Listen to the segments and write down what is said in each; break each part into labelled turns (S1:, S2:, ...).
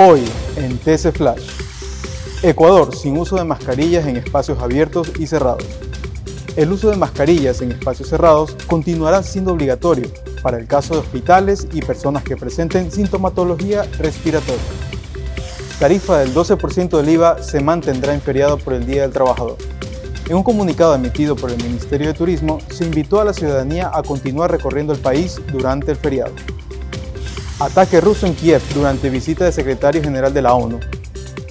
S1: Hoy en TC Flash. Ecuador sin uso de mascarillas en espacios abiertos y cerrados. El uso de mascarillas en espacios cerrados continuará siendo obligatorio para el caso de hospitales y personas que presenten sintomatología respiratoria. Tarifa del 12% del IVA se mantendrá en feriado por el Día del Trabajador. En un comunicado emitido por el Ministerio de Turismo, se invitó a la ciudadanía a continuar recorriendo el país durante el feriado. Ataque ruso en Kiev durante visita del secretario general de la ONU.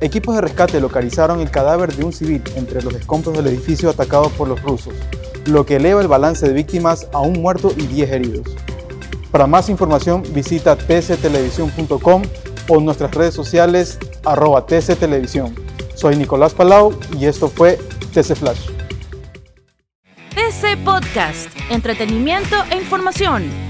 S1: Equipos de rescate localizaron el cadáver de un civil entre los escombros del edificio atacado por los rusos, lo que eleva el balance de víctimas a un muerto y 10 heridos. Para más información visita tctelevisión.com o nuestras redes sociales arroba tctelevisión. Soy Nicolás Palau y esto fue TC Flash.
S2: TC Podcast, entretenimiento e información